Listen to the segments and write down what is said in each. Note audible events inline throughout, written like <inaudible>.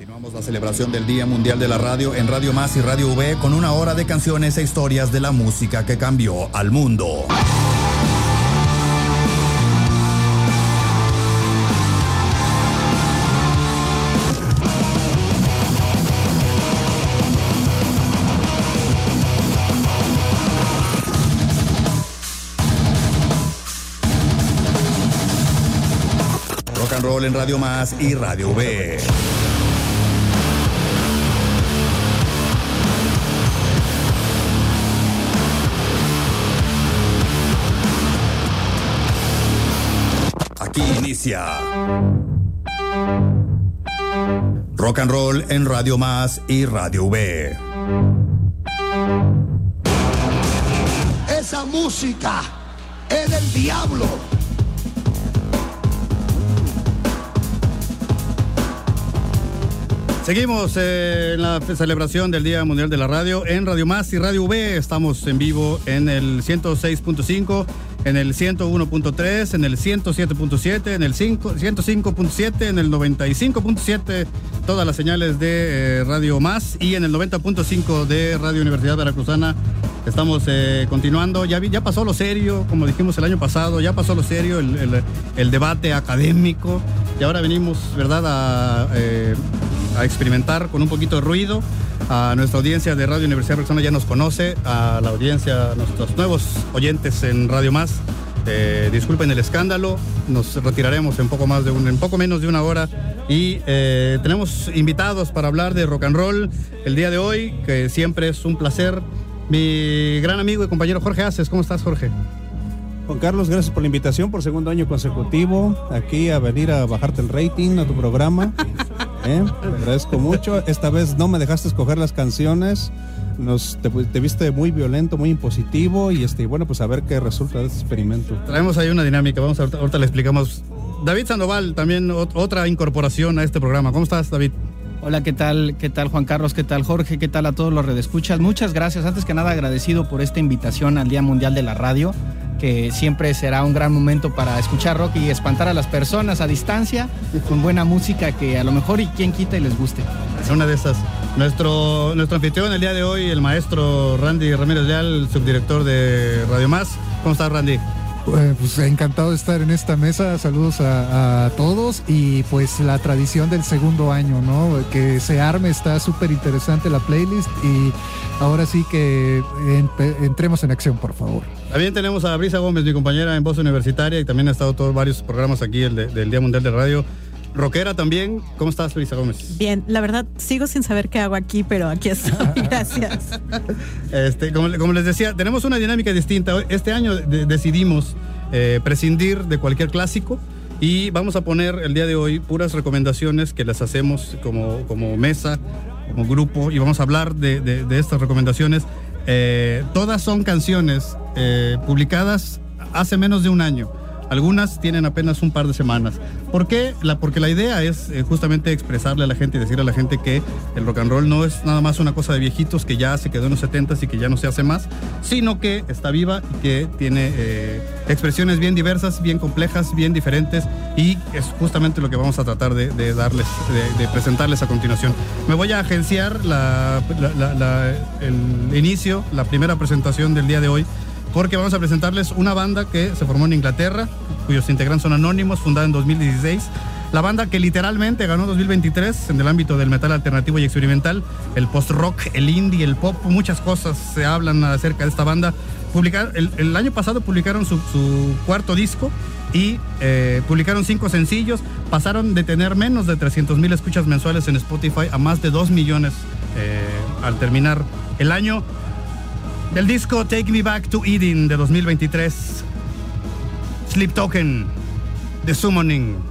Continuamos la celebración del Día Mundial de la Radio en Radio Más y Radio V con una hora de canciones e historias de la música que cambió al mundo. Rock and roll en Radio Más y Radio V. Rock and roll en Radio Más y Radio V. Esa música es del diablo. Seguimos eh, en la celebración del Día Mundial de la Radio en Radio Más y Radio V. Estamos en vivo en el 106.5, en el 101.3, en el 107.7, en el 5 105.7, en el 95.7, todas las señales de eh, Radio Más y en el 90.5 de Radio Universidad Veracruzana. Estamos eh, continuando, ya, ya pasó lo serio, como dijimos el año pasado, ya pasó lo serio, el, el- el debate académico y ahora venimos, ¿verdad?, a, eh, a experimentar con un poquito de ruido. A nuestra audiencia de Radio Universidad Veracruzana ya nos conoce, a la audiencia, a nuestros nuevos oyentes en Radio Más. eh, disculpen el escándalo, nos retiraremos en poco más de un, en poco menos de una hora y eh, tenemos invitados para hablar de rock and roll el día de hoy, que siempre es un placer. Mi gran amigo y compañero Jorge Aces, ¿cómo estás Jorge? Juan Carlos, gracias por la invitación por segundo año consecutivo aquí a venir a bajarte el rating a tu programa. ¿Eh? Te agradezco mucho. Esta vez no me dejaste escoger las canciones. Nos, te, te viste muy violento, muy impositivo y este, bueno, pues a ver qué resulta de este experimento. Traemos ahí una dinámica, vamos a, ahorita, ahorita le explicamos. David Sandoval, también ot- otra incorporación a este programa. ¿Cómo estás, David? Hola, ¿qué tal? ¿Qué tal Juan Carlos? ¿Qué tal Jorge? ¿Qué tal a todos los redescuchas? Muchas gracias. Antes que nada agradecido por esta invitación al Día Mundial de la Radio, que siempre será un gran momento para escuchar rock y espantar a las personas a distancia con buena música que a lo mejor y quien quita y les guste. Una de esas. Nuestro, nuestro anfitrión el día de hoy, el maestro Randy Ramírez Leal, subdirector de Radio Más. ¿Cómo estás, Randy? Eh, Pues encantado de estar en esta mesa, saludos a, todos y pues la tradición del segundo año, ¿no? Que se arme, está súper interesante la playlist y ahora sí que entremos en acción, por favor. También tenemos a Brisa Gómez, mi compañera en Voz Universitaria, y también ha estado todos varios programas aquí el de- del Día Mundial de Radio. Rockera también. ¿Cómo estás, Brisa Gómez? Bien, la verdad sigo sin saber qué hago aquí, pero aquí estoy. <laughs> Gracias. Este, como, como les decía, tenemos una dinámica distinta. Este año de- decidimos eh, prescindir de cualquier clásico y vamos a poner el día de hoy puras recomendaciones que las hacemos como, como mesa, como grupo, y vamos a hablar de, de- de estas recomendaciones. Eh, todas son canciones eh, publicadas hace menos de un año. Algunas tienen apenas un par de semanas. ¿Por qué? La, porque la idea es eh, justamente expresarle a la gente y decirle a la gente que el rock and roll no es nada más una cosa de viejitos que ya se quedó en los 70 y que ya no se hace más, sino que está viva y que tiene eh, expresiones bien diversas, bien complejas, bien diferentes y es justamente lo que vamos a tratar de, darles, de, presentarles a continuación. Me voy a agenciar la- el inicio, la primera presentación del día de hoy porque vamos a presentarles una banda que se formó en Inglaterra, cuyos integrantes son anónimos, fundada en 2016. La banda que literalmente ganó 2023 en el ámbito del metal alternativo y experimental, el post-rock, el indie, el pop, muchas cosas se hablan acerca de esta banda. El, año pasado publicaron su, su cuarto disco y eh, publicaron cinco sencillos. Pasaron de tener menos de 300 mil escuchas mensuales en Spotify a más de 2 millones eh, al terminar el año del disco Take Me Back to Eden de 2023. Sleep Token, The Summoning.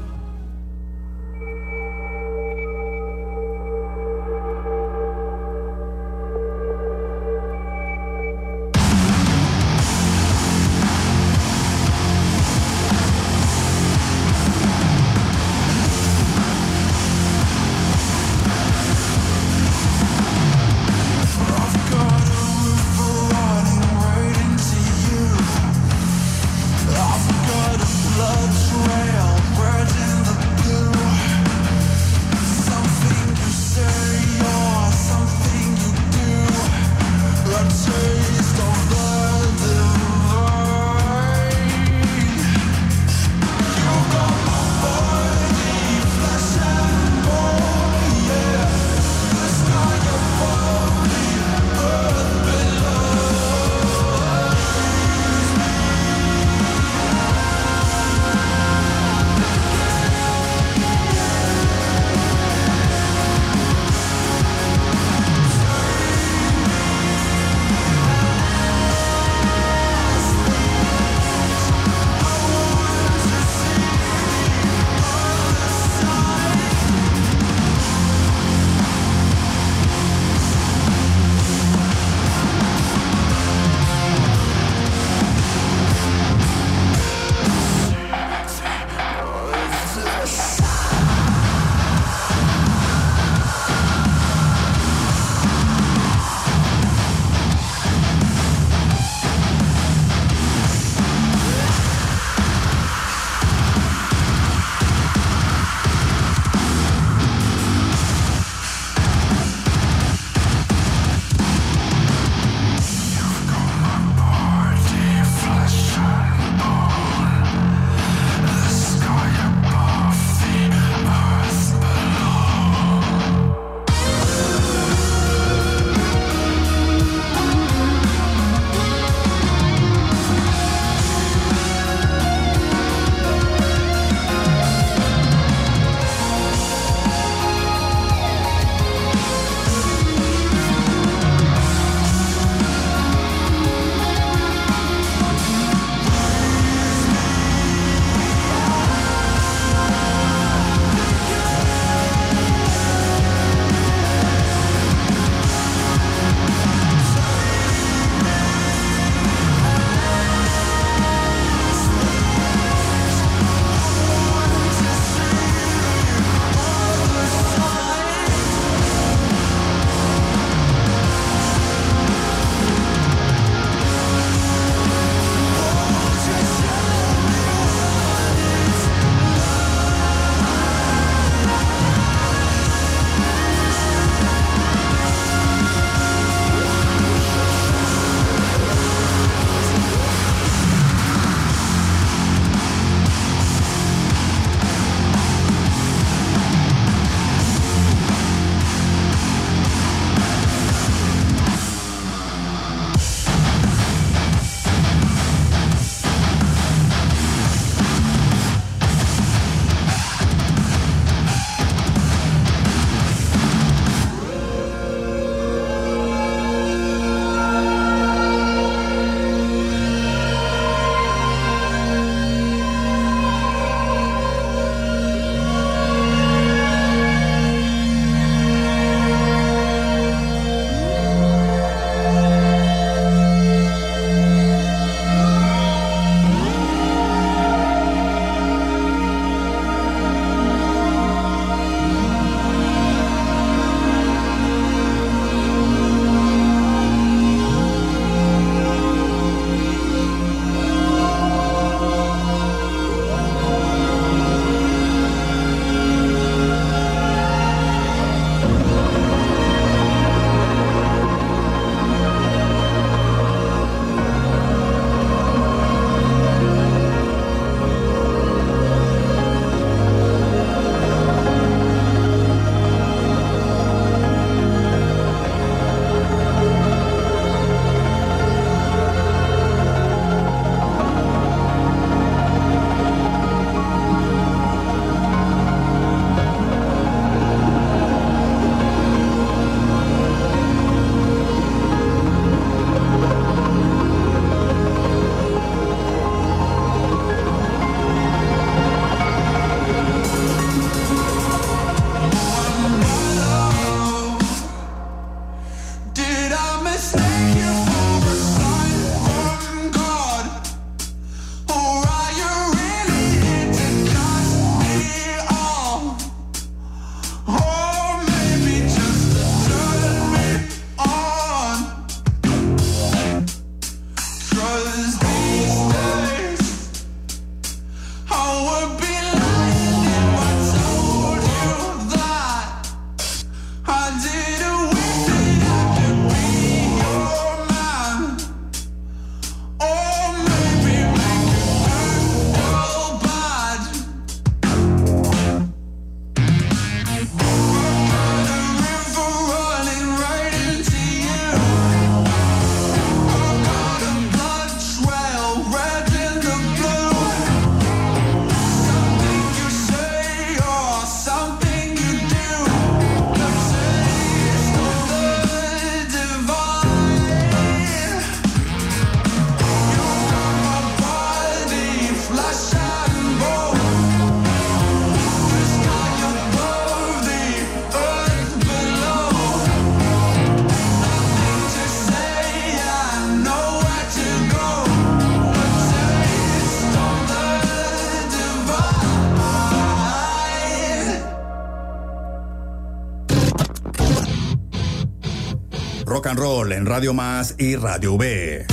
Radio Más y Radio V.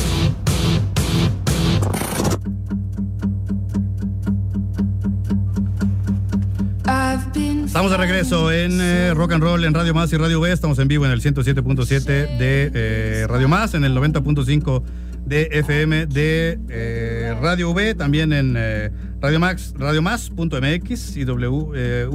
Estamos de regreso en eh, Rock and Roll en Radio Más y Radio V. Estamos en vivo en el 107.7 de eh, Radio Más, en el 90.5 de FM de eh, Radio V, también en eh, Radio Max, Radio Más.mx y W,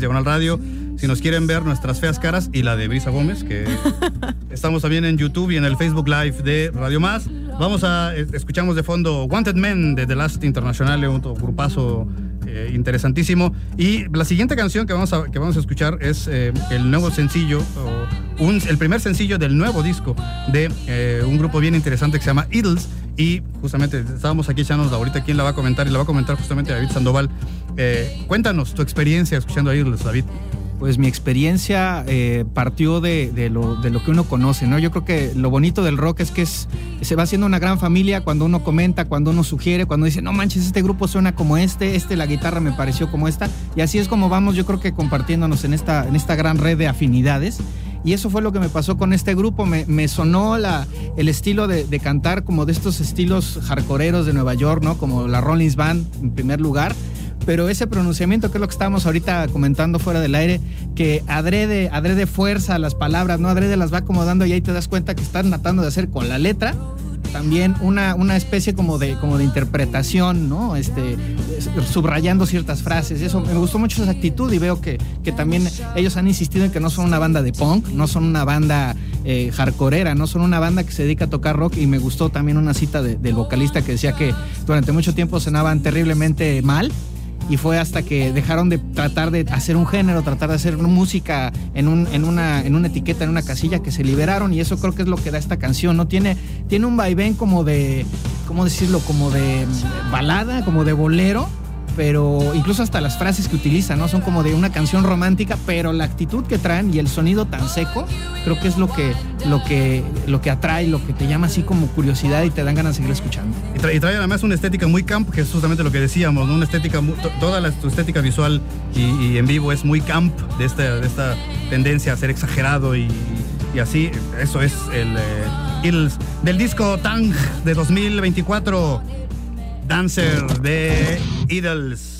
diagonal radio. Si nos quieren ver nuestras feas caras y la de Brisa Gómez, que <laughs> estamos también en YouTube y en el Facebook Live de Radio Más. Vamos a, escuchamos de fondo Wanted Men de The Last International, un grupazo eh, interesantísimo. Y la siguiente canción que vamos a, que vamos a escuchar es eh, el nuevo sencillo, un, el primer sencillo del nuevo disco de eh, un grupo bien interesante que se llama Idols. Y justamente estábamos aquí echándonos ahorita quién la va a comentar y la va a comentar justamente David Sandoval. cuéntanos tu experiencia escuchando a Idols, David pues mi experiencia eh, partió de, lo, que uno conoce, ¿no? Yo creo que lo bonito del rock es que se va haciendo una gran familia cuando uno comenta, cuando uno sugiere, cuando dice, no manches, este grupo suena como este, este la guitarra me pareció como esta, y así es como vamos, yo creo que compartiéndonos en esta, en esta gran red de afinidades. Y eso fue lo que me pasó con este grupo. Me, sonó el estilo de, de, cantar como de estos estilos hardcoreeros de Nueva York, ¿no? Como la Rollins Band en primer lugar pero ese pronunciamiento, que es lo que estábamos ahorita comentando fuera del aire, que adrede, adrede fuerza las palabras, ¿no? Adrede las va acomodando y ahí te das cuenta que están tratando de hacer con la letra también una, una especie como de, como de interpretación, ¿no? Este, subrayando ciertas frases. Eso me gustó mucho esa actitud y veo que, que también ellos han insistido en que no son una banda de punk, no son una banda eh, hardcoreera, no son una banda que se dedica a tocar rock y me gustó también una cita del vocalista que decía que durante mucho tiempo sonaban terriblemente mal y fue hasta que dejaron de tratar de hacer un género, tratar de hacer música en, un, en, una, en una etiqueta, en una casilla, que se liberaron y eso creo que es lo que da esta canción, ¿no? Tiene, tiene un vaivén como de, ¿cómo decirlo? Como de balada, como de bolero pero incluso hasta las frases que utilizan, ¿no? Son como de una canción romántica, pero la actitud que traen y el sonido tan seco, creo que es lo que, lo que, lo que atrae, lo que te llama así como curiosidad y te dan ganas de seguir escuchando. Y, trae, además una estética muy camp, que es justamente lo que decíamos. Una estética, toda la estética visual y, en vivo es muy camp de esta, de esta tendencia a ser exagerado y, así. Eso es el, eh, del disco Tang de 2024. Dancer de Idols.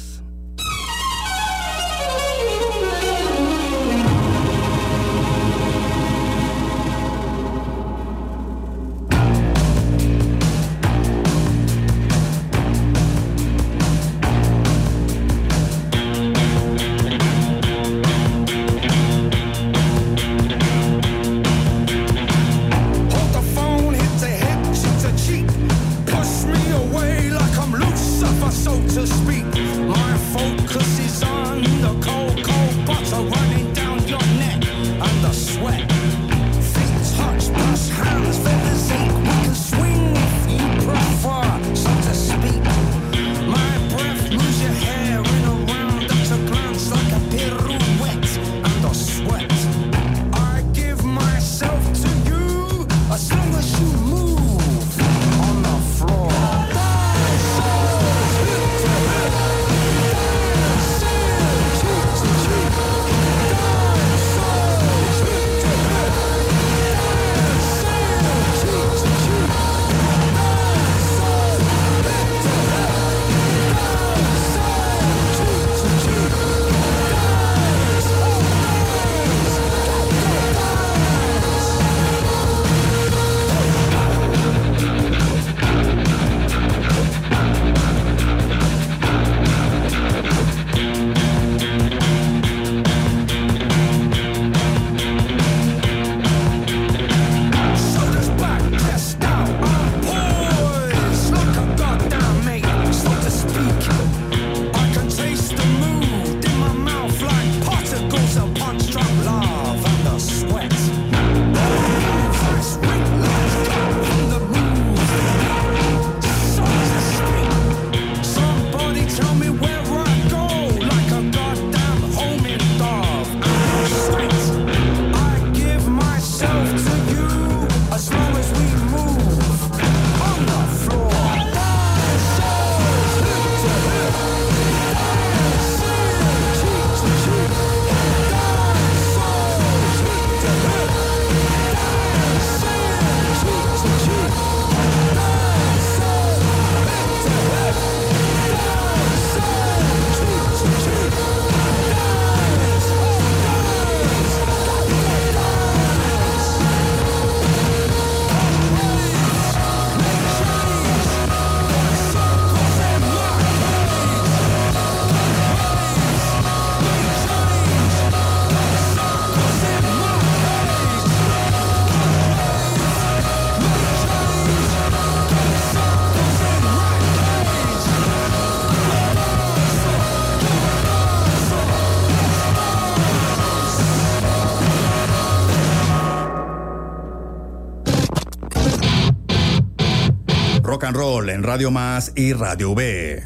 En Radio Más y Radio V.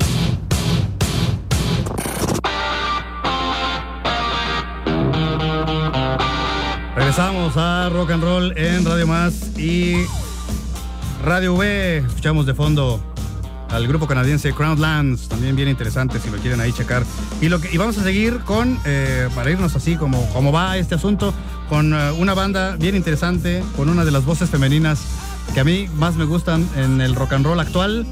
Regresamos a rock and roll en Radio Más y Radio V. Escuchamos de fondo al grupo canadiense Crownlands, también bien interesante si lo quieren ahí checar. Y, lo y vamos a seguir con, eh, para irnos así como, como va este asunto, con eh, una banda bien interesante, con una de las voces femeninas que a mí más me gustan en el rock and roll actual.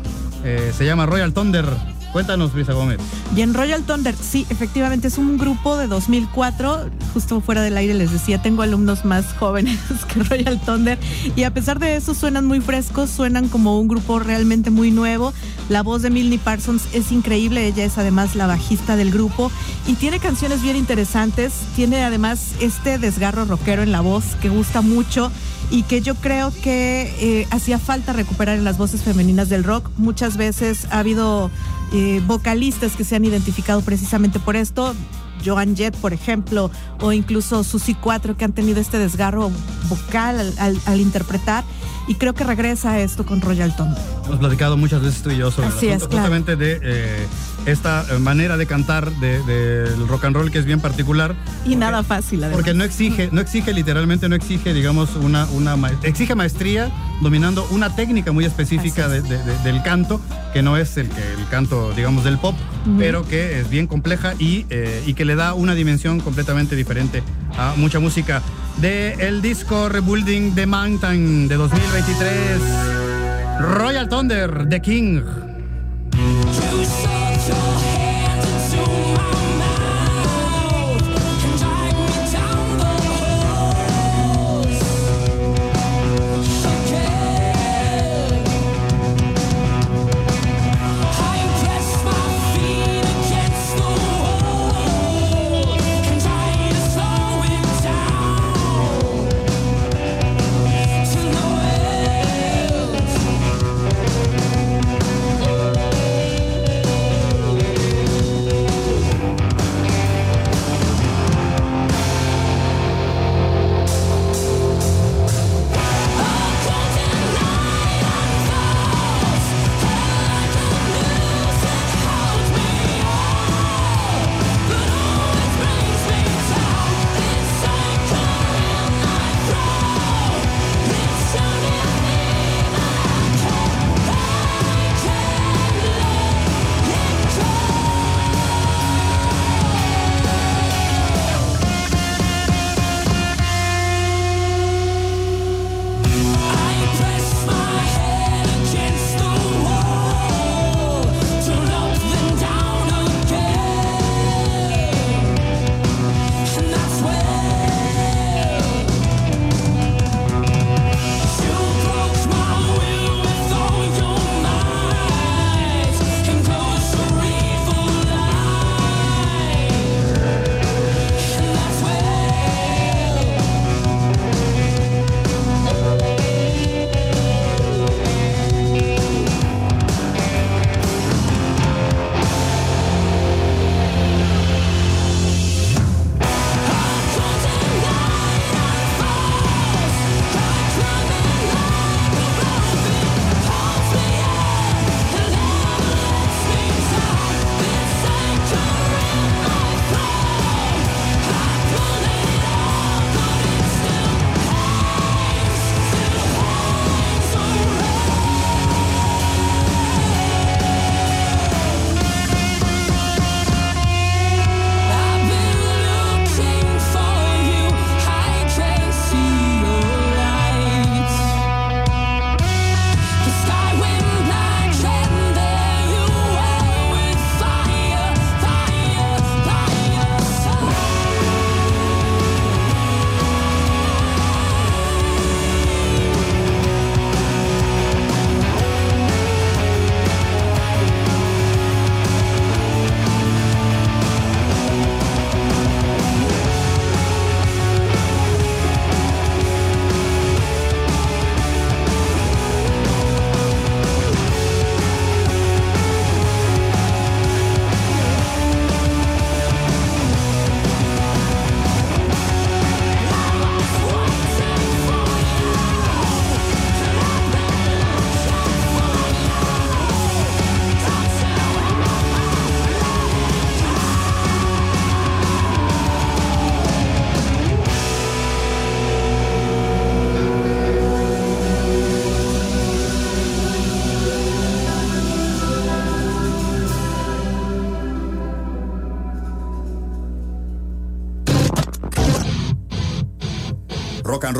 Eh, se llama Royal Thunder. Cuéntanos, Brisa Gómez. Y en Royal Thunder, sí, efectivamente es un grupo de 2004. Justo fuera del aire les decía, tengo alumnos más <laughs> jóvenes que Royal Thunder. Y a pesar de eso, suenan muy frescos, suenan como un grupo realmente muy nuevo. La voz de Milne Parsons es increíble. Ella es además la bajista del grupo y tiene canciones bien interesantes. Tiene además este desgarro rockero en la voz que gusta mucho y que yo creo que eh, hacía falta recuperar en las voces femeninas del rock. Muchas veces ha habido eh, vocalistas que se han identificado precisamente por esto. Joan Jett, por ejemplo, o incluso Susi 4, que han tenido este desgarro vocal al, al- al interpretar. Y creo que regresa esto con Royal Thunder. Hemos platicado muchas veces tú y yo sobre el Así es, asunto, claro. justamente de eh, esta eh, manera de cantar de- del rock and roll que es bien particular. Y nada fácil, además. Porque no exige, no exige literalmente, no exige, digamos, una, una ma- exige maestría dominando una técnica muy específica de- es. de- de- del canto, que no es el que el canto, digamos, del pop, Ujú. pero que es bien compleja y, eh, y que le da una dimensión completamente diferente a mucha música. De el disco Rebuilding the Mountain de 2023, Royal Thunder, The King. Rock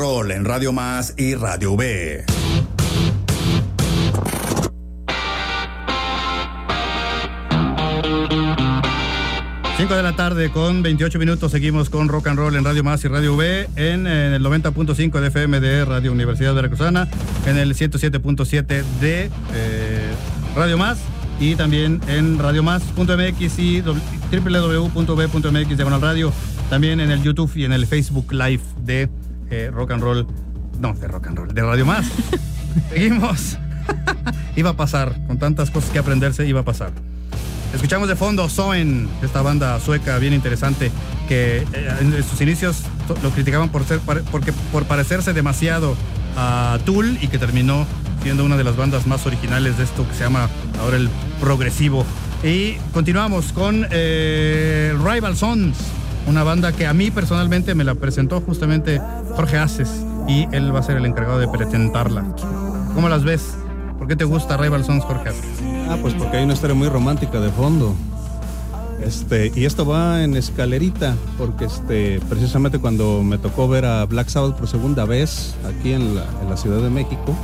En Radio Más y Radio V. 5 de la tarde con 28 minutos seguimos con Rock and Roll en Radio Más y Radio V en, el 90.5 de FM de Radio Universidad Veracruzana, en el 107.7 de eh, Radio Más y también en radiomás.mx y www.v.mx diagonal radio, también en el YouTube y en el Facebook Live de eh, Rock and Roll, no, de Rock and Roll, de Radio Más. <laughs> Seguimos. <laughs> iba a pasar, con tantas cosas que aprenderse, iba a pasar. Escuchamos de fondo Soen, esta banda sueca bien interesante que eh, en sus inicios lo criticaban por ser porque por parecerse demasiado a Tool y que terminó siendo una de las bandas más originales de esto que se llama ahora el progresivo. Y continuamos con eh, Rival Sons, una banda que a mí personalmente me la presentó justamente Jorge Aces y él va a ser el encargado de presentarla. ¿Cómo las ves? ¿Por qué te gusta Rival Sons, Jorge Aces? Ah, pues porque hay una historia muy romántica de fondo. Este, y esto va en escalerita, porque este, precisamente cuando me tocó ver a Black Sabbath por segunda vez aquí en la, Ciudad de México,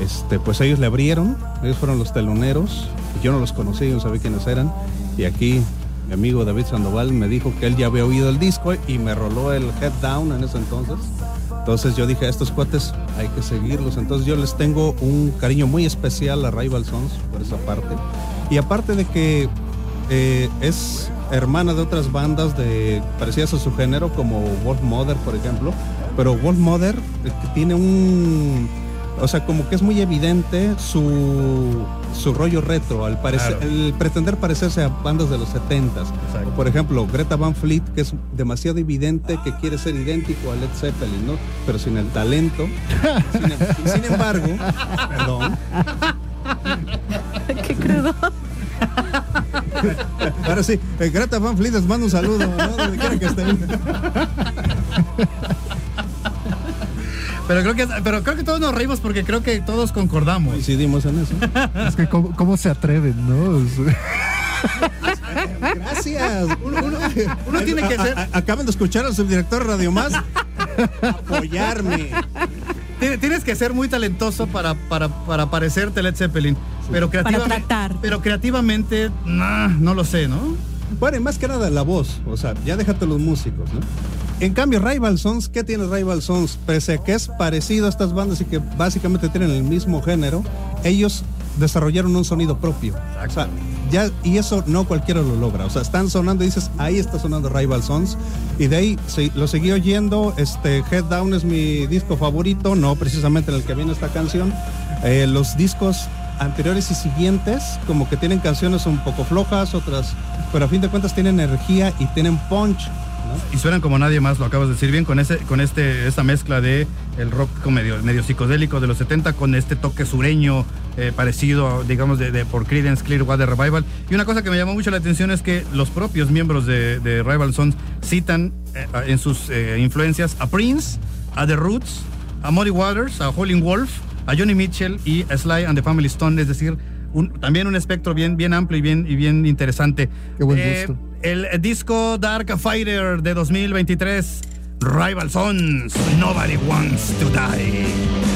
este, pues ellos le abrieron, ellos fueron los teloneros, yo no los conocía, yo no sabía quiénes eran, y aquí mi amigo David Sandoval me dijo que él ya había oído el disco y me roló el Head Down en ese entonces. Entonces yo dije, a estos cuates hay que seguirlos. Entonces yo les tengo un cariño muy especial a Rival Sons por esa parte. Y aparte de que eh, es hermana de otras bandas de parecidas a su género, como Wolf Mother, por ejemplo. Pero Wolf Mother eh, tiene un... O sea, como que es muy evidente su, su rollo retro, al parecer, Claro. el pretender parecerse a bandas de los 70s. Exacto. Por ejemplo, Greta Van Fleet, que es demasiado evidente que quiere ser idéntico a Led Zeppelin, ¿no? Pero sin el talento. Sin, y <laughs> sin embargo, perdón, <laughs> Qué crudo. ahora sí, eh, Greta Van Fleet les mando un saludo, ¿no? Donde quiera que estén. <laughs> Pero creo que pero creo que todos nos reímos porque creo que todos concordamos. Coincidimos en eso. <laughs> Es que cómo, cómo se atreven, ¿no? Gracias. Uno, uno- Uno tiene que ser- acaban de escuchar al subdirector Radio Más apoyarme. Tienes- que ser muy talentoso para, para, para parecerte Led Zeppelin. Pero creativamente. tratar. Pero creativamente, nah, no lo sé, ¿no? Bueno, y más que nada la voz, o sea, ya déjate los músicos, ¿no? En cambio, Rival Sons, ¿qué tiene Rival Sons? Pese a que es parecido a estas bandas y que básicamente tienen el mismo género, ellos desarrollaron un sonido propio. O sea, y eso no cualquiera lo logra. O sea, están sonando y dices, ahí está sonando Rival Sons. Y de ahí lo seguí oyendo. Este, Head Down es mi disco favorito, no precisamente en el que viene esta canción. Eh, los discos anteriores y siguientes, como que tienen canciones un poco flojas, otras, pero a fin de cuentas tienen energía y tienen punch. ¿No? Y suenan como nadie más, lo acabas de decir bien, con ese, con este, esta mezcla de el rock medio, medio psicodélico de los 70 con este toque sureño eh, parecido, digamos, de, de por Creedence Clearwater Revival. Y una cosa que me llamó mucho la atención es que los propios miembros de, de Rival Sons citan eh, en sus eh, influencias a Prince, a The Roots, a Muddy Waters, a Howlin' Wolf, a Johnny Mitchell y a Sly and the Family Stone, es decir, un- también un espectro bien, bien amplio y bien, y bien interesante. Qué buen Eh, gusto. El disco Dark Fighter de 2023, Rival Sons, Nobody Wants to Die.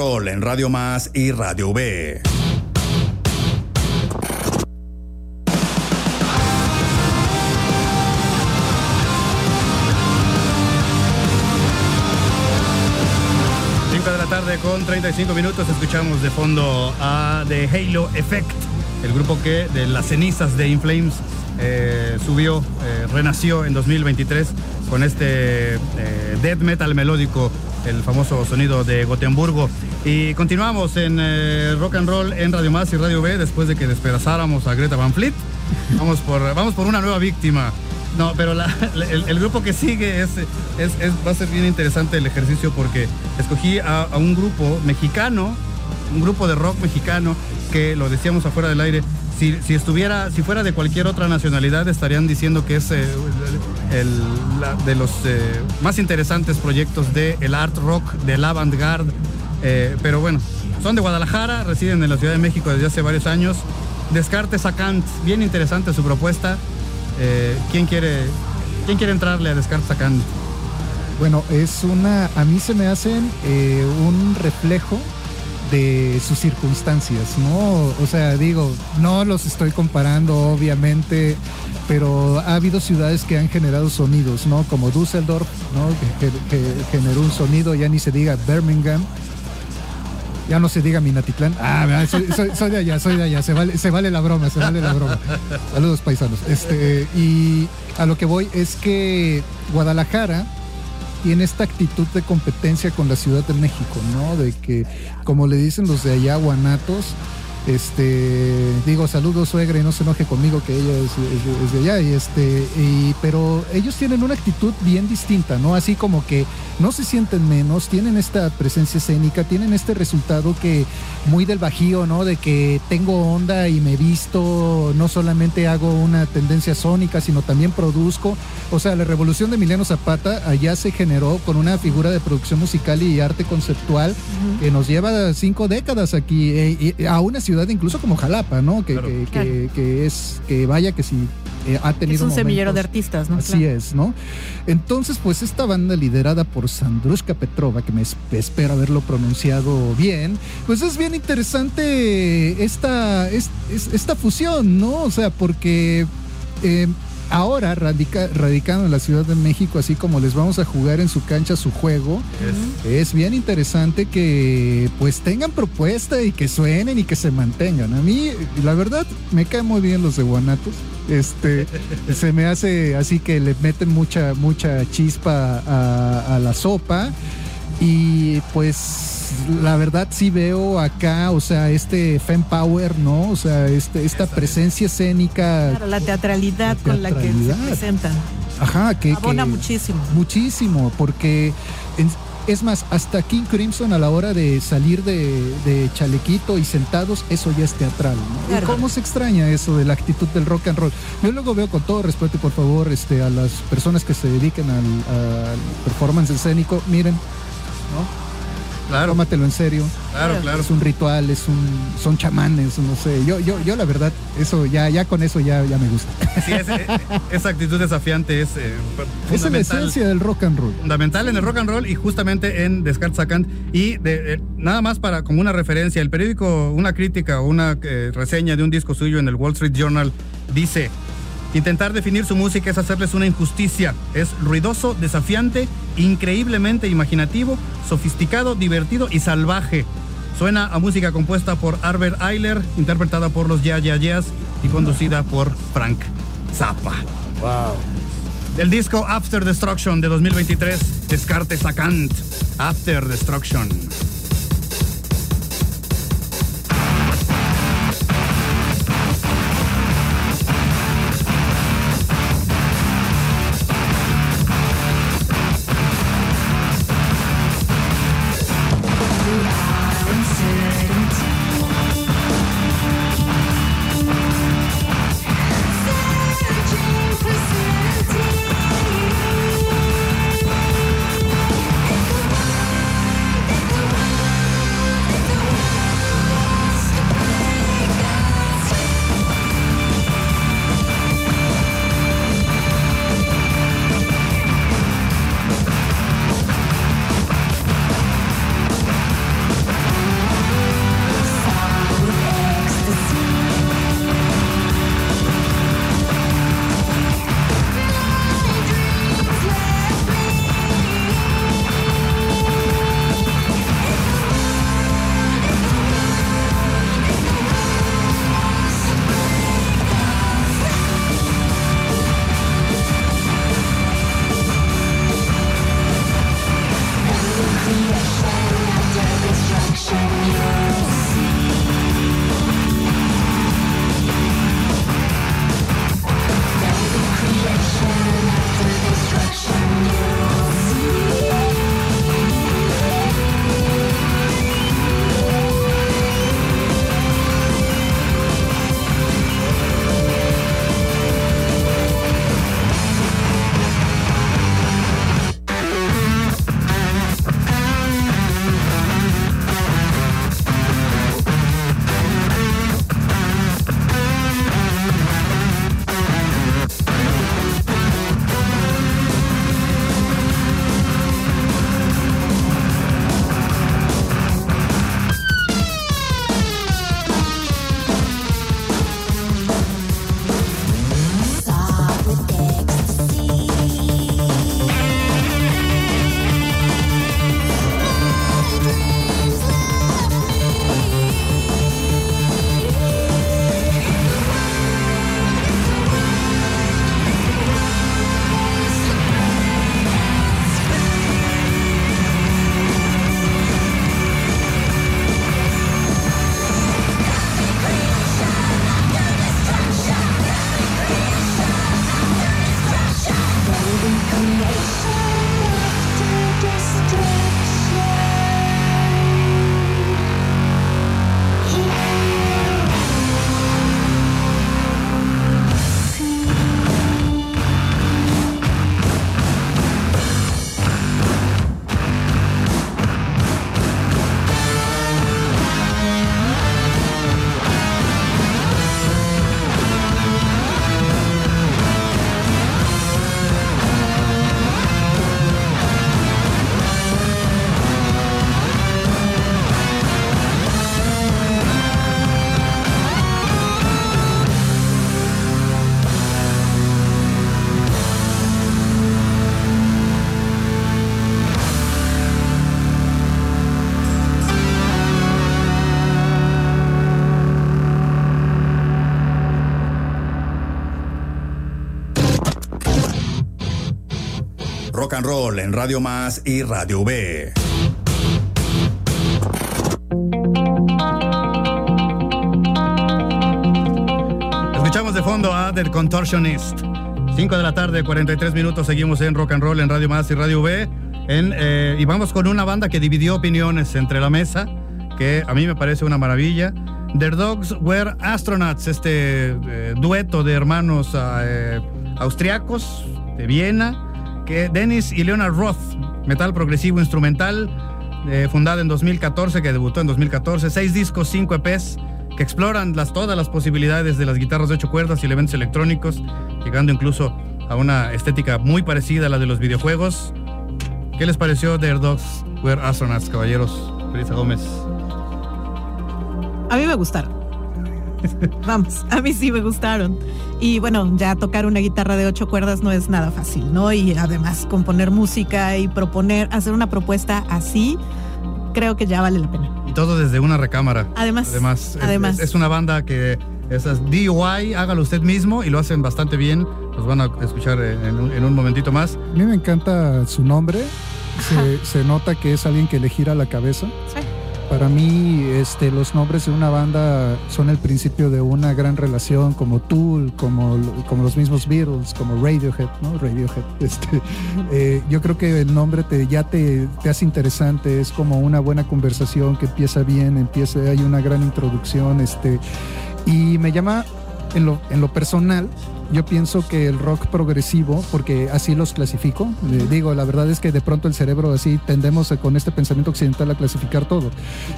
En Radio Más y Radio. Cinco de la tarde con 35 minutos escuchamos de fondo a The Halo Effect, el grupo que de las cenizas de Inflames eh, subió, eh, renació en 2023 con este eh, death metal melódico, el famoso sonido de Gotemburgo. Y continuamos en eh, rock and roll en Radio Más y Radio B después de que despedazáramos a Greta Van Fleet. Vamos por, vamos por una nueva víctima. No, pero el, grupo que sigue es, es- va a ser bien interesante el ejercicio porque escogí a, un grupo mexicano, un grupo de rock mexicano que lo decíamos afuera del aire. Si, si estuviera, si fuera de cualquier otra nacionalidad, estarían diciendo que es eh, el- de los eh, más interesantes proyectos del el art rock, del avant-garde. Eh, pero bueno, son de Guadalajara, residen en la Ciudad de México desde hace varios años. Descartes a bien interesante su propuesta. Eh, ¿quién, quiere, ¿Quién quiere entrarle a Descartes a Kant? Bueno, es una, a mí se me hacen eh, un reflejo de sus circunstancias, ¿no? O sea, digo, no los estoy comparando, obviamente, pero ha habido ciudades que han generado sonidos, ¿no? Como Düsseldorf, ¿no? Que, que- que generó un sonido, ya ni se diga Birmingham. Ya no se diga Minatitlán. Ah, soy- soy de allá, soy de allá. Se vale, se vale la broma, se vale la broma. Saludos, paisanos. Este, y a lo que voy es que Guadalajara tiene esta actitud de competencia con la Ciudad de México, ¿no? De que, como le dicen los de allá, guanatos, este, digo, saludos suegra y no se enoje conmigo que ella es, es- es de allá, y este, y- pero ellos tienen una actitud bien distinta, ¿no? Así como que no se sienten menos, tienen esta presencia escénica, tienen este resultado que muy del bajío, ¿no? De que tengo onda y me visto, no solamente hago una tendencia sónica, sino también produzco. O sea, la revolución de Emiliano Zapata allá se generó con una figura de producción musical y arte conceptual que nos lleva cinco décadas aquí, eh, y a una ciudad incluso como Jalapa, ¿no? Que, Claro. que- que- Claro. que es, que vaya que sí eh, ha tenido Es un semillero de artistas, ¿no? Así Claro. es, ¿no? Entonces, pues esta banda liderada por Sandrushka Petrova, que me es- espero haberlo pronunciado bien, pues es bien interesante esta, es- es- esta fusión, ¿no? O sea, porque eh, ahora radica, radicando en la Ciudad de México, así como les vamos a jugar en su cancha su juego, es bien interesante que pues tengan propuesta y que suenen y que se mantengan. A mí, la verdad, me caen muy bien los de Guanatos. Este, <laughs> se me hace así que le meten mucha, mucha chispa a, a la sopa. Y pues la verdad sí veo acá, o sea, este Fem Power, ¿no? O sea, este, esta presencia escénica. Claro, la teatralidad La con la que se presentan. Ajá, que. Abona que- muchísimo. Muchísimo, porque en- es más, hasta King Crimson a la hora de salir de, de chalequito y sentados, eso ya es teatral. ¿no? Claro. ¿Y ¿Cómo se extraña eso de la actitud del rock and roll? Yo luego veo con todo respeto y por favor este, a las personas que se dediquen al, al performance escénico, miren, ¿no? Claro, Tómatelo en serio. claro, claro. Es un ritual, es un, son chamanes, no sé. Yo, yo, yo la verdad, eso ya, ya con eso ya, ya me gusta. Sí, ese- <laughs> esa actitud desafiante es eh, Esa es la esencia del rock and roll. fundamental en el rock and roll y justamente en Descartes a Kant. Y de- eh, nada más para como una referencia, el periódico, una crítica o una eh, reseña de un disco suyo en el Wall Street Journal dice, intentar definir su música es hacerles una injusticia. Es ruidoso, desafiante, increíblemente imaginativo, sofisticado, divertido y salvaje. Suena a música compuesta por Albert Eiler, interpretada por los Ya Ya Yeahs y conducida por Frank Zappa. Del disco After Destruction de 2023, Descartes a Kant. After Destruction. Radio Más y Radio V. Escuchamos de fondo a The Contortionist. 5 de la tarde, 43 minutos, seguimos en Rock and Roll en Radio Más y Radio. En, eh, y vamos con una banda que dividió opiniones entre la mesa, que a mí me parece una maravilla. The Dogs Were Astronauts, este eh, dueto de hermanos eh, austriacos de Viena, Dennis y Leonard Roth, metal progresivo instrumental, eh, fundada en 2014, que debutó en 2014, seis discos, cinco EPs, que exploran las, todas las posibilidades de las guitarras de ocho cuerdas y elementos electrónicos, llegando incluso a una estética muy parecida a la de los videojuegos. ¿Qué les pareció The Dogs Were Astronauts, caballeros? Felisa Gómez. A mí me gustaron. <laughs> Vamos, a mí sí me gustaron. Y bueno, ya tocar una guitarra de ocho cuerdas no es nada fácil, ¿no? Y además componer música y proponer, hacer una propuesta así, creo que ya vale la pena. Y todo desde una recámara. Además, Además, es- además. Es, es una banda que es es DIY, hágalo usted mismo y lo hacen bastante bien. Los van a escuchar en un, en un momentito más. A mí me encanta su nombre. Se, se nota que es alguien que le gira la cabeza. Sí. Para mí, este, los nombres de una banda son el principio de una gran relación, como Tool, como, como los mismos Beatles, como Radiohead, ¿no? Radiohead. <laughs> Este, eh, yo creo que el nombre te, ya te, te hace interesante, es como una buena conversación que empieza bien, empieza, hay una gran introducción, este, y me llama en lo, en lo personal. Yo pienso que el rock progresivo, porque así los clasifico, digo, la verdad es que de pronto el cerebro así tendemos a- con este pensamiento occidental a clasificar todo.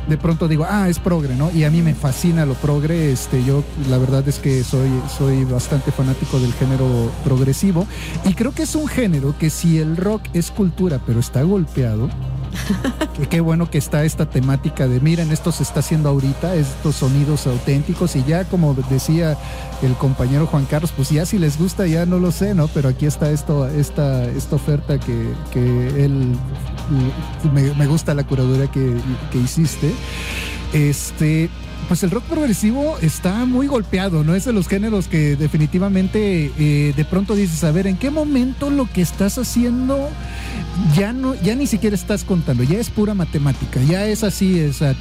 De pronto digo, ah, es progre, ¿no? Y a mí me fascina lo progre, este, yo la verdad es que soy, soy bastante fanático del género progresivo y creo que es un género que si el rock es cultura, pero está golpeado, <laughs> qué bueno que está esta temática de miren, esto se está haciendo ahorita, estos sonidos auténticos y ya como decía el compañero Juan Carlos, pues ya si les gusta ya no lo sé, ¿no? Pero aquí está esto, esta, esta oferta que, que él me, gusta la curaduría que, que hiciste. Este, pues el rock progresivo está muy golpeado, ¿no? Es de los géneros que definitivamente eh, de pronto dices, a ver, ¿en qué momento lo que estás haciendo ya no, ya ni siquiera estás contando, ya es pura matemática, ya es así, es ah,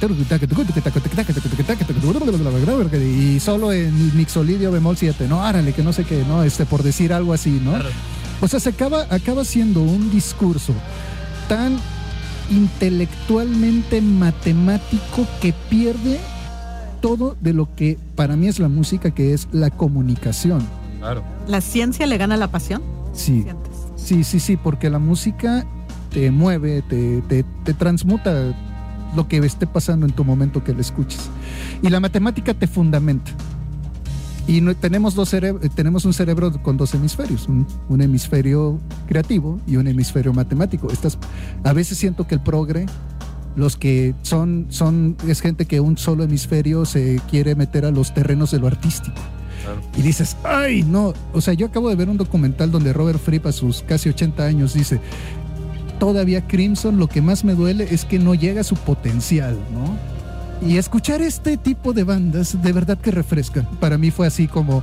y solo en mixolidio bemol 7, no, árale, que no sé qué, no, este, por decir algo así, ¿no? O sea, se acaba, acaba siendo un discurso tan intelectualmente matemático que pierde todo de lo que para mí es la música, que es la comunicación. Claro. ¿La ciencia le gana a la pasión? Sí, Sientes. sí, sí, sí, porque la música te mueve, te, te, te transmuta lo que esté pasando en tu momento que la escuches. Y la matemática te fundamenta. Y no- tenemos, dos tenemos un cerebro con dos hemisferios, un, un hemisferio creativo y un hemisferio matemático. Estas, a veces siento que el progre, los que son, son, es gente que un solo hemisferio se quiere meter a los terrenos de lo artístico. Y dices, ay, no. O sea, yo acabo de ver un documental donde Robert Fripp a sus casi 80 años dice, todavía Crimson lo que más me duele es que no llega a su potencial, ¿no? Y escuchar este tipo de bandas de verdad que refrescan. Para mí fue así como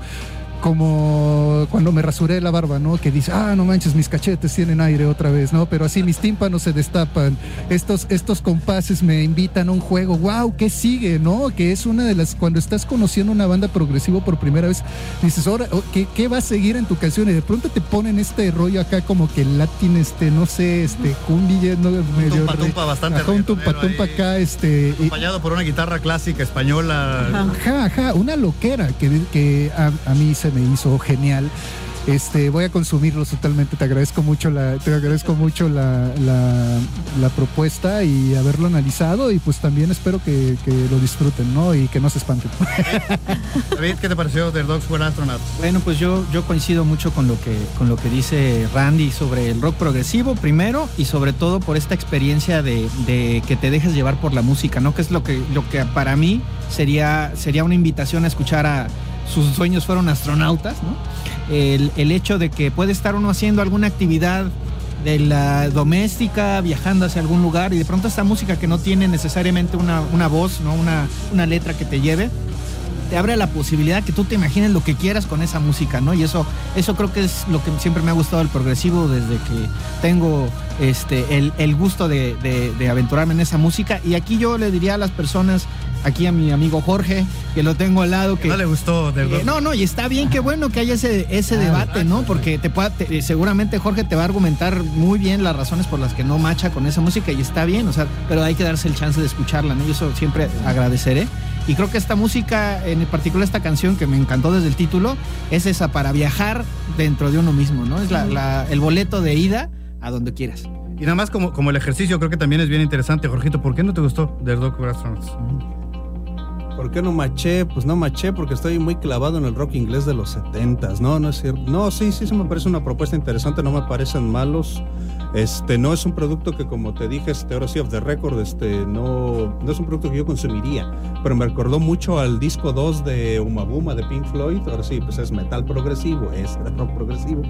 como cuando me rasuré la barba, ¿no? Que dice, ah, no manches, mis cachetes tienen aire otra vez, ¿no? Pero así mis tímpanos se destapan. Estos, estos compases me invitan a un juego. ¡Wow! ¿Qué sigue, no? Que es una de las. Cuando estás conociendo una banda progresivo por primera vez, dices, ahora, oh, ¿qué, qué va a seguir en tu canción? Y de pronto te ponen este rollo acá, como que latín, este, no sé, este, cumbia, ¿no? Medio tumpa, tumpa bastante Ajá, un tumpa, ahí. acá, este. y- Acompañado por una guitarra clásica española. Ajá, ajá, una loquera que, que a, a mí se me hizo genial. Este, voy a consumirlos totalmente. Te agradezco mucho la, te agradezco mucho la, la, la propuesta y haberlo analizado. Y pues también espero que, que lo disfruten, ¿no? Y que no se espanten. <laughs> David, ¿qué te pareció The Dogs Were Astronauts? Bueno, pues yo, yo coincido mucho con lo, que, con lo que dice Randy sobre el rock progresivo, primero, y sobre todo por esta experiencia de, de que te dejes llevar por la música, ¿no? Que es lo que, lo que para mí sería, sería una invitación a escuchar a sus sueños fueron astronautas, ¿no? El, el hecho de que puede estar uno haciendo alguna actividad de la doméstica, viajando hacia algún lugar, y de pronto esta música que no tiene necesariamente una, una voz, ¿no? Una, una letra que te lleve, te abre la posibilidad que tú te imagines lo que quieras con esa música, ¿no? Y eso, eso creo que es lo que siempre me ha gustado el progresivo desde que tengo este, el, el gusto de, de- de aventurarme en esa música. Y aquí yo le diría a las personas, aquí a mi amigo Jorge, que lo tengo al lado, que No le gustó del eh, no, no, y está bien, qué bueno que haya ese, ese debate, ¿no? Porque te pueda, te- seguramente Jorge te va a argumentar muy bien las razones por las que no macha con esa música y está bien, o sea, pero hay que darse el chance de escucharla, ¿no? Y eso siempre agradeceré. Y creo que esta música, en particular esta canción que me encantó desde el título, es esa para viajar dentro de uno mismo, ¿no? Es la- la- el boleto de ida a donde quieras. Y nada más como, como el ejercicio, creo que también es bien interesante, Jorgito. ¿Por qué no te gustó The Dog Astronauts? ¿Por qué no maché? Pues no maché porque estoy muy clavado en el rock inglés de los 70s. No, no es cierto. No, sí, sí, sí me parece una propuesta interesante, no me parecen malos. Este, no es un producto que como te dije, este, ahora sí, of the record, este, no, no es un producto que yo consumiría, pero me recordó mucho al disco 2 de Uma Buma de Pink Floyd, ahora sí, pues es metal progresivo, es rock progresivo.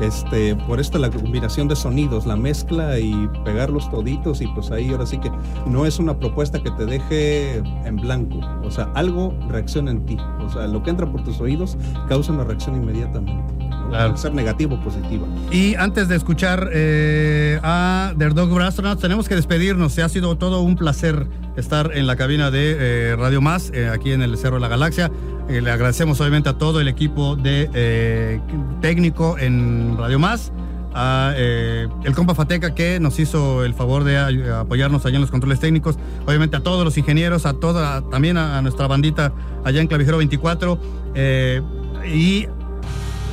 Este, por esto la combinación de sonidos, la mezcla y pegarlos toditos y pues ahí ahora sí que no es una propuesta que te deje en blanco, o sea, algo reacciona en ti, o sea, lo que entra por tus oídos causa una reacción inmediatamente, ¿no? Claro. Ser negativo o positiva. Y antes de escuchar eh, a The Dog Astronauts, tenemos que despedirnos. Se ha sido todo un placer estar en la cabina de eh, Radio Más, eh, aquí en el Cerro de la Galaxia. Eh, le agradecemos obviamente a todo el equipo de eh, técnico en Radio Más. A eh, el compa Fateca que nos hizo el favor de apoyarnos allá en los controles técnicos, obviamente a todos los ingenieros, a toda, también a, a nuestra bandita allá en Clavijero 24, eh, y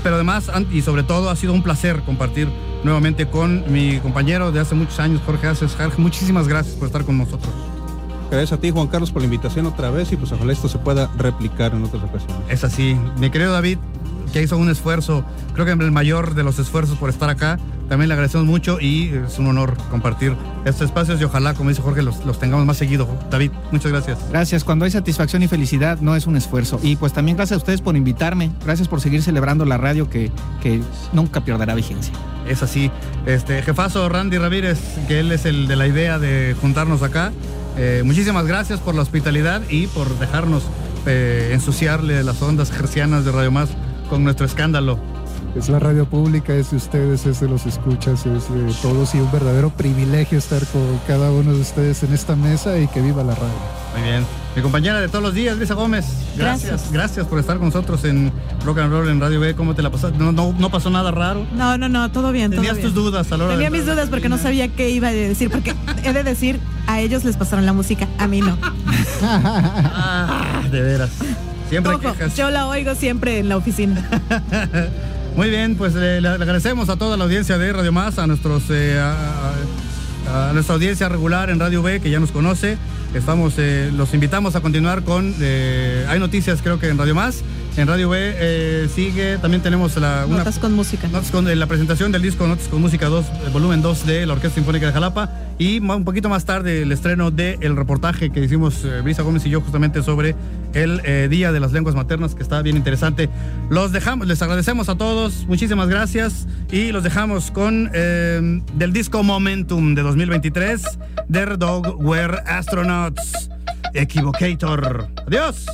pero además y sobre todo ha sido un placer compartir nuevamente con mi compañero de hace muchos años, Jorge Aces. Jorge, muchísimas gracias por estar con nosotros. Gracias a ti, Juan Carlos, por la invitación otra vez y pues ojalá esto se pueda replicar en otras ocasiones. Es así. Mi querido David, que hizo un esfuerzo, creo que el mayor de los esfuerzos por estar acá, también le agradecemos mucho y es un honor compartir estos espacios y ojalá, como dice Jorge, los, los tengamos más seguido. David, muchas gracias. Gracias. Cuando hay satisfacción y felicidad, no es un esfuerzo. Y pues también gracias a ustedes por invitarme. Gracias por seguir celebrando la radio que, que nunca perderá vigencia. Es así. Este jefazo Randy Ramírez, que él es el de la idea de juntarnos acá. eh, muchísimas gracias por la hospitalidad y por dejarnos eh, ensuciarle las ondas gercianas de Radio Más con nuestro escándalo. Es la radio pública, es de ustedes, es de los escuchas, es de todos y un verdadero privilegio estar con cada uno de ustedes en esta mesa y que viva la radio. Muy bien. Mi compañera de todos los días, Lisa Gómez. Gracias. Gracias. Gracias por estar con nosotros en Rock and Roll en Radio B. ¿Cómo te la pasaste? No, no, no pasó nada raro. No, no, no, todo bien. todo Tenías bien. tus dudas a la hora Tenía de mis dudas porque no sabía qué iba a decir, porque <laughs> he de decir, a ellos les pasaron la música, a mí no. <laughs> Ah, de veras. Siempre Ojo, quejas. yo la oigo siempre en la oficina. <laughs> Muy bien, pues le, le agradecemos a toda la audiencia de Radio Más, a nuestros eh, a nuestra audiencia regular en Radio B que ya nos conoce. Estamos, eh, los invitamos a continuar con eh, hay noticias creo que en Radio Más. En Radio B eh, sigue, también tenemos la, una, Notas con música. Notas con eh, la presentación del disco Notas con Música 2, eh, volumen 2 de la Orquesta Sinfónica de Jalapa y un poquito más tarde el estreno del reportaje que hicimos eh, Brisa Gómez y yo justamente sobre el Día de las Lenguas Maternas que está bien interesante. Los dejamos, les agradecemos a todos, muchísimas gracias y los dejamos con del disco Momentum de 2023 The Dog Were Astronauts Equivocator. Adiós.